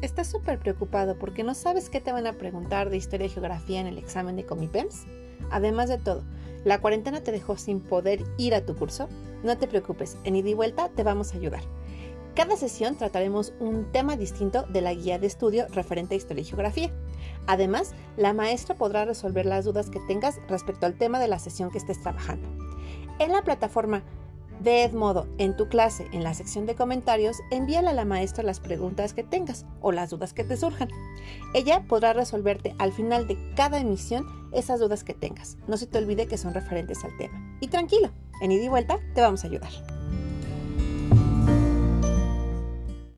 ¿Estás súper preocupado porque no sabes qué te van a preguntar de historia y geografía en el examen de Comipems? Además de todo, ¿la cuarentena te dejó sin poder ir a tu curso? No te preocupes, en ida y vuelta te vamos a ayudar. Cada sesión trataremos un tema distinto de la guía de estudio referente a historia y geografía. Además, la maestra podrá resolver las dudas que tengas respecto al tema de la sesión que estés trabajando. En la plataforma de Edmodo, en tu clase, en la sección de comentarios, envíale a la maestra las preguntas que tengas o las dudas que te surjan. Ella podrá resolverte al final de cada emisión esas dudas que tengas. No se te olvide que son referentes al tema. Y tranquilo, en ida y vuelta te vamos a ayudar.